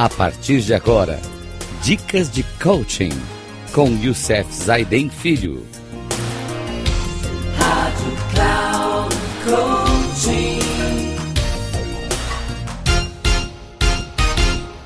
A partir de agora, dicas de coaching com Youssef Zaiden Filho. Rádio Cloud Coaching.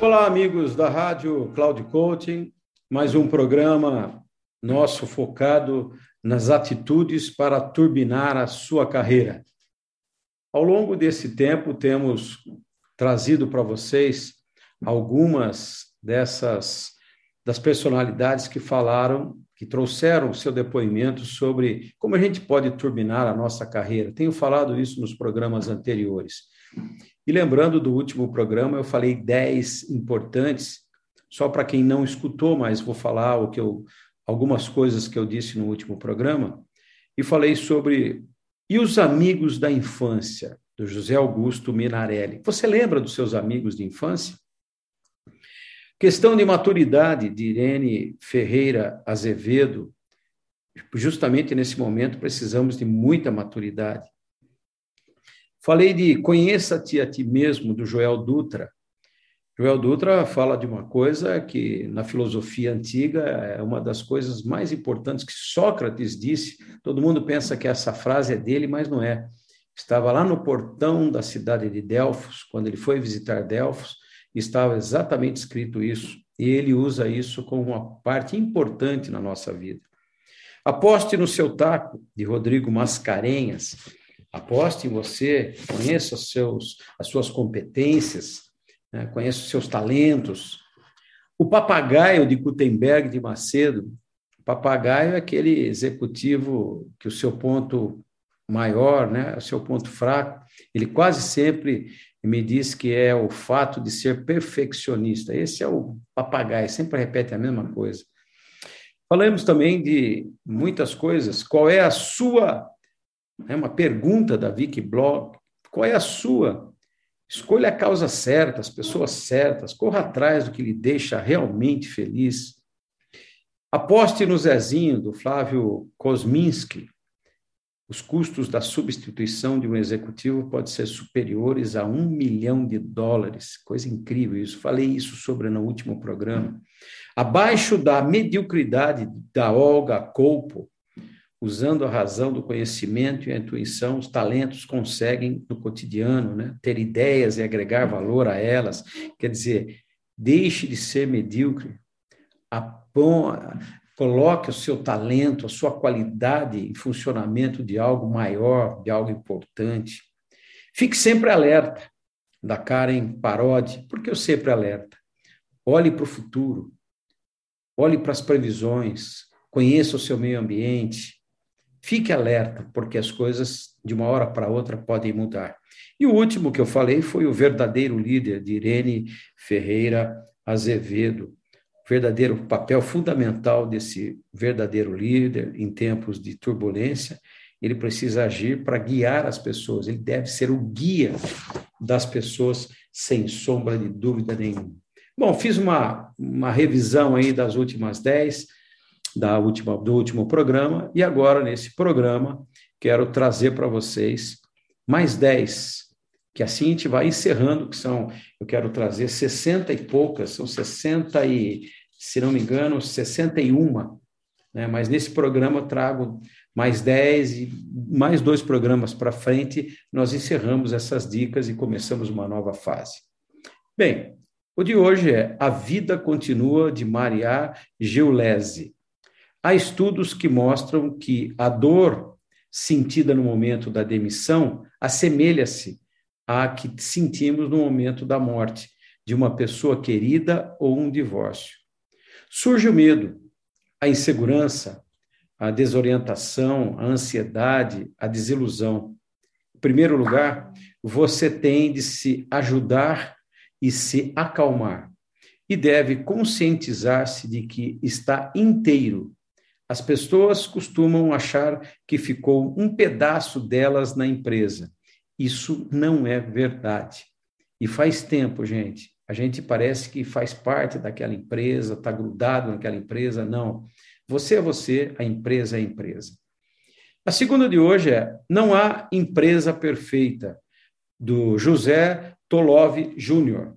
Olá, amigos da Rádio Cloud Coaching. Mais um programa nosso focado nas atitudes para turbinar a sua carreira. Ao longo desse tempo, temos trazido para vocês algumas dessas das personalidades que falaram, que trouxeram seu depoimento sobre como a gente pode turbinar a nossa carreira. Tenho falado isso nos programas anteriores. E lembrando do último programa, eu falei 10 importantes, só para quem não escutou, mas vou falar o que eu, algumas coisas que eu disse no último programa, e falei sobre e os amigos da infância, do José Augusto Minarelli. Você lembra dos seus amigos de infância? Questão de maturidade de Irene Ferreira Azevedo. Justamente nesse momento precisamos de muita maturidade. Falei de Conheça-te a ti mesmo, do Joel Dutra. Joel Dutra fala de uma coisa que, na filosofia antiga, é uma das coisas mais importantes que Sócrates disse. Todo mundo pensa que essa frase é dele, mas não é. Estava lá no portão da cidade de Delfos, quando ele foi visitar Delfos, estava exatamente escrito isso, e ele usa isso como uma parte importante na nossa vida. Aposte no seu taco, de Rodrigo Mascarenhas. Aposte em você, conheça seus, as suas competências, né? conheça os seus talentos. O papagaio de Gutenberg de Macedo. O papagaio é aquele executivo que o seu ponto maior, né, o seu ponto fraco, ele quase sempre me diz que é o fato de ser perfeccionista. Esse é o papagaio, sempre repete a mesma coisa. Falamos também de muitas coisas. Qual é a sua? É uma pergunta da Vicky Blog. Qual é a sua? Escolha a causa certa, as pessoas certas, corra atrás do que lhe deixa realmente feliz. Aposte no Zezinho, do Flávio Kosminski. Os custos da substituição de um executivo podem ser superiores a um milhão de dólares. Coisa incrível isso. Falei isso sobre no último programa. Abaixo da mediocridade da Olga Colpo, usando a razão do conhecimento e a intuição, os talentos conseguem no cotidiano, né, ter ideias e agregar valor a elas. Quer dizer, deixe de ser medíocre. Coloque o seu talento, a sua qualidade em funcionamento de algo maior, de algo importante. Fique sempre alerta, da Karen Parodi, porque eu sempre alerta. Olhe para o futuro, olhe para as previsões, conheça o seu meio ambiente, fique alerta, porque as coisas de uma hora para outra podem mudar. E o último que eu falei foi o verdadeiro líder de Irene Ferreira Azevedo, verdadeiro papel fundamental desse verdadeiro líder em tempos de turbulência. Ele precisa agir para guiar as pessoas, ele deve ser o guia das pessoas, sem sombra de dúvida nenhuma. Bom, fiz uma, uma revisão aí das últimas dez, da última, do último programa, e agora, nesse programa, quero trazer para vocês mais dez que assim a gente vai encerrando, que são, eu quero trazer 60 e poucas, são 60 e, se não me engano, 61, né? mas nesse programa eu trago mais 10 e mais dois programas para frente, nós encerramos essas dicas e começamos uma nova fase. Bem, o de hoje é A Vida Continua, de Maria Geulese. Há estudos que mostram que a dor sentida no momento da demissão assemelha-se a que sentimos no momento da morte de uma pessoa querida ou um divórcio. Surge o medo, a insegurança, a desorientação, a ansiedade, a desilusão. Em primeiro lugar, você tem de se ajudar e se acalmar, e deve conscientizar-se de que está inteiro. As pessoas costumam achar que ficou um pedaço delas na empresa isso não é verdade. E faz tempo, gente. A gente parece que faz parte daquela empresa, está grudado naquela empresa. Não. Você é você, a empresa é a empresa. A segunda de hoje é: Não há empresa perfeita, do José Tolov Júnior.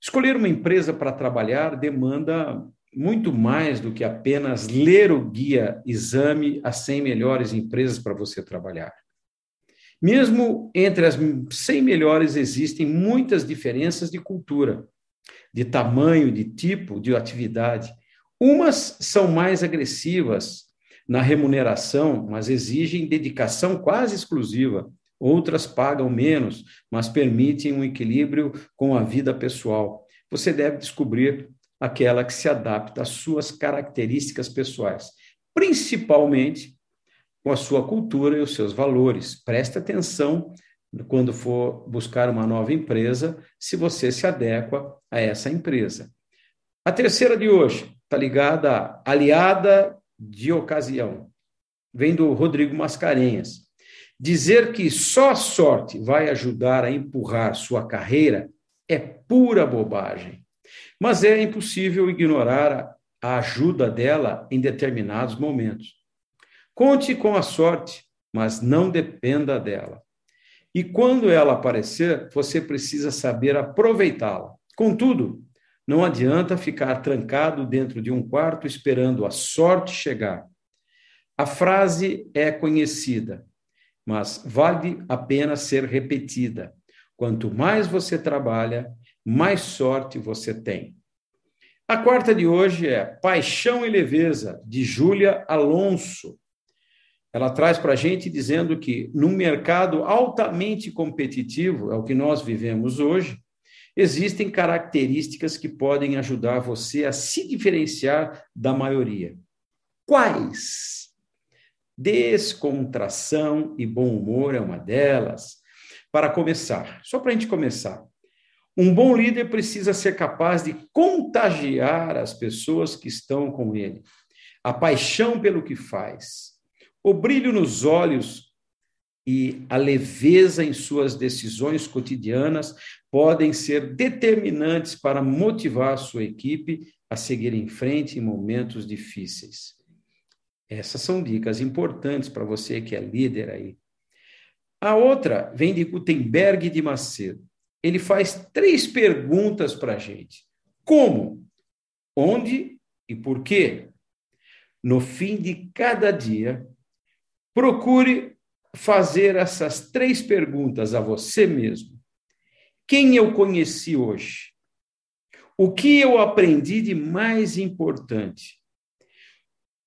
Escolher uma empresa para trabalhar demanda muito mais do que apenas ler o guia Exame as 100 melhores empresas para você trabalhar. Mesmo entre as 100 melhores existem muitas diferenças de cultura, de tamanho, de tipo, de atividade. Umas são mais agressivas na remuneração, mas exigem dedicação quase exclusiva. Outras pagam menos, mas permitem um equilíbrio com a vida pessoal. Você deve descobrir aquela que se adapta às suas características pessoais, principalmente com a sua cultura e os seus valores. Preste atenção quando for buscar uma nova empresa, se você se adequa a essa empresa. A terceira de hoje está ligada à aliada de ocasião. Vem do Rodrigo Mascarenhas. Dizer que só a sorte vai ajudar a empurrar sua carreira é pura bobagem. Mas é impossível ignorar a ajuda dela em determinados momentos. Conte com a sorte, mas não dependa dela. E quando ela aparecer, você precisa saber aproveitá-la. Contudo, não adianta ficar trancado dentro de um quarto esperando a sorte chegar. A frase é conhecida, mas vale a pena ser repetida. Quanto mais você trabalha, mais sorte você tem. A quarta de hoje é Paixão e Leveza, de Júlia Alonso. Ela traz para a gente dizendo que, num mercado altamente competitivo, é o que nós vivemos hoje, existem características que podem ajudar você a se diferenciar da maioria. Quais? Descontração e bom humor é uma delas. Para começar, só para a gente começar, um bom líder precisa ser capaz de contagiar as pessoas que estão com ele. A paixão pelo que faz, o brilho nos olhos e a leveza em suas decisões cotidianas podem ser determinantes para motivar a sua equipe a seguir em frente em momentos difíceis. Essas são dicas importantes para você que é líder aí. A outra vem de Gutenberg de Macedo. Ele faz três perguntas para a gente: como, onde e por quê? No fim de cada dia, Procure fazer essas três perguntas a você mesmo. Quem eu conheci hoje? O que eu aprendi de mais importante?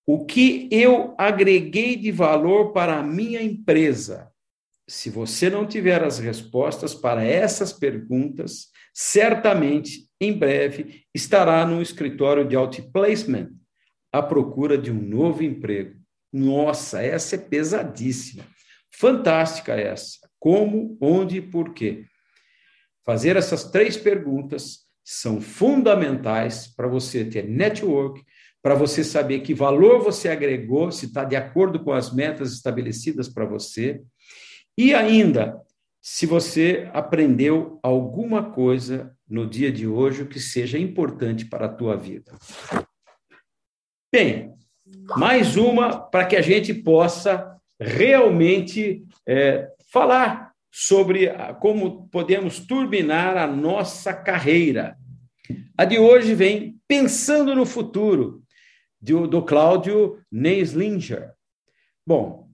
O que eu agreguei de valor para a minha empresa? Se você não tiver as respostas para essas perguntas, certamente, em breve, estará no escritório de outplacement à procura de um novo emprego. Nossa, essa é pesadíssima. Fantástica essa. Como, onde e por quê? Fazer essas três perguntas são fundamentais para você ter network, para você saber que valor você agregou, se está de acordo com as metas estabelecidas para você, e ainda se você aprendeu alguma coisa no dia de hoje que seja importante para a tua vida. Bem, mais uma para que a gente possa realmente é, falar sobre como podemos turbinar a nossa carreira. A de hoje vem Pensando no Futuro, do, do Cláudio Neislinger. Bom,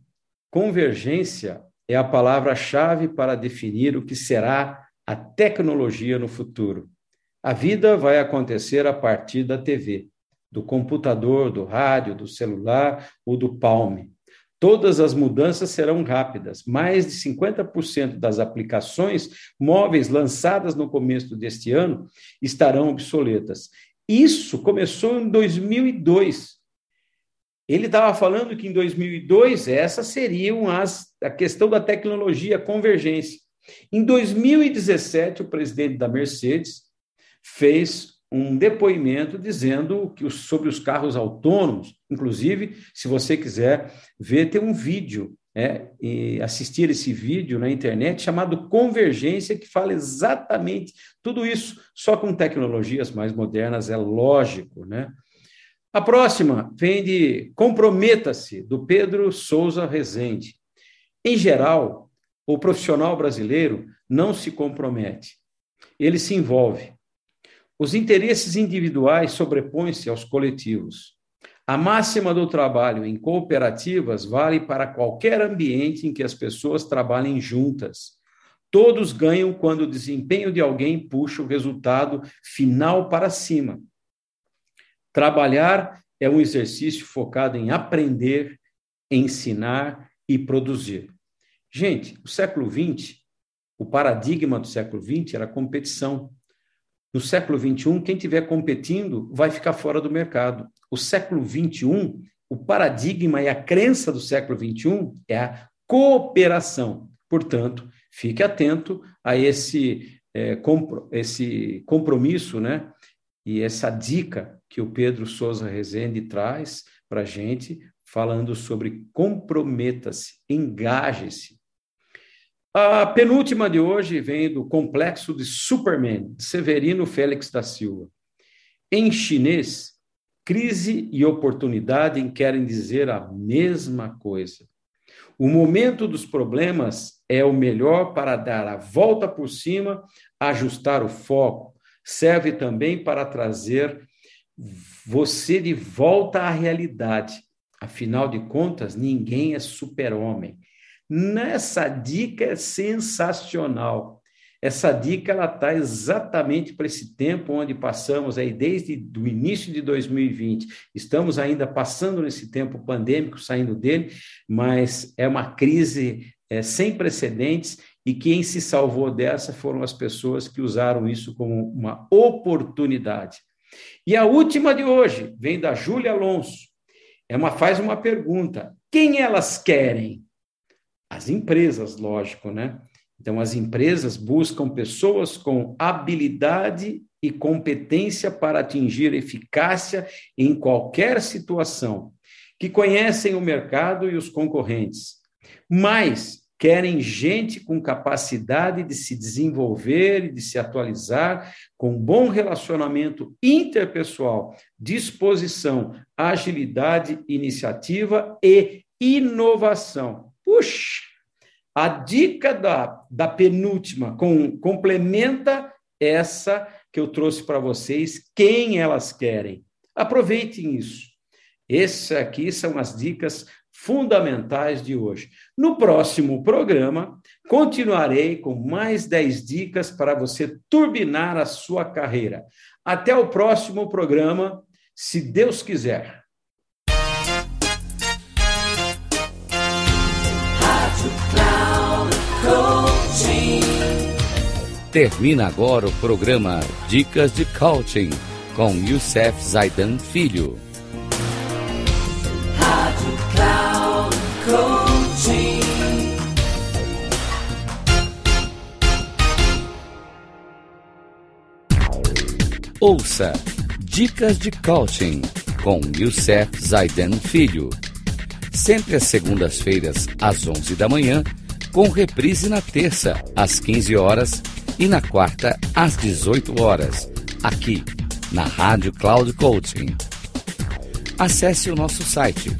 convergência é a palavra-chave para definir o que será a tecnologia no futuro. A vida vai acontecer a partir da TV do computador, do rádio, do celular ou do palme. Todas as mudanças serão rápidas. Mais de 50% das aplicações móveis lançadas no começo deste ano estarão obsoletas. Isso começou em 2002. Ele estava falando que em 2002 essa seriam as a questão da tecnologia, convergência. Em 2017, o presidente da Mercedes fez um depoimento dizendo que sobre os carros autônomos, inclusive, se você quiser ver, tem um vídeo é, e assistir esse vídeo na internet chamado Convergência, que fala exatamente tudo isso, só com tecnologias mais modernas, é lógico, né? A próxima vem de Comprometa-se, do Pedro Souza Rezende. Em geral, o profissional brasileiro não se compromete, ele se envolve. Os interesses individuais sobrepõem-se aos coletivos. A máxima do trabalho em cooperativas vale para qualquer ambiente em que as pessoas trabalhem juntas. Todos ganham quando o desempenho de alguém puxa o resultado final para cima. Trabalhar é um exercício focado em aprender, ensinar e produzir. Gente, o século XX, o paradigma do século XX era competição. No século XXI, quem estiver competindo vai ficar fora do mercado. O século XXI, o paradigma e a crença do século XXI é a cooperação. Portanto, fique atento a esse, é, compro, esse compromisso, né? E essa dica que o Pedro Souza Rezende traz para a gente, falando sobre comprometa-se, engaje-se, a penúltima de hoje vem do Complexo de Superman, Severino Félix da Silva. Em chinês, crise e oportunidade querem dizer a mesma coisa. O momento dos problemas é o melhor para dar a volta por cima, ajustar o foco. Serve também para trazer você de volta à realidade. Afinal de contas, ninguém é super-homem. Nessa dica é sensacional. Essa dica ela está exatamente para esse tempo onde passamos aí desde o início de 2020. Estamos ainda passando nesse tempo pandêmico, saindo dele, mas é uma crise é, sem precedentes e quem se salvou dessa foram as pessoas que usaram isso como uma oportunidade. E a última de hoje vem da Júlia Alonso. É uma faz uma pergunta: quem elas querem? As empresas, lógico, né? Então, as empresas buscam pessoas com habilidade e competência para atingir eficácia em qualquer situação, que conhecem o mercado e os concorrentes, mas querem gente com capacidade de se desenvolver e de se atualizar, com bom relacionamento interpessoal, disposição, agilidade, iniciativa e inovação. Puxa, a dica da, da penúltima com, complementa essa que eu trouxe para vocês, quem elas querem. Aproveitem isso. Essas aqui são as dicas fundamentais de hoje. No próximo programa, continuarei com mais 10 dicas para você turbinar a sua carreira. Até o próximo programa, se Deus quiser. Termina agora o programa Dicas de Coaching com Youssef Zaidan Filho. Rádio Cloud Coaching. Ouça Dicas de Coaching com Youssef Zaidan Filho. Sempre às segundas-feiras, às 11 da manhã, com reprise na terça, às 15 horas e na quarta, às 18 horas, aqui na Rádio Cloud Coaching. Acesse o nosso site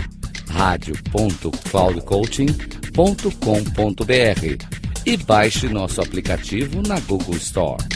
radio.cloudcoaching.com.br e baixe nosso aplicativo na Google Store.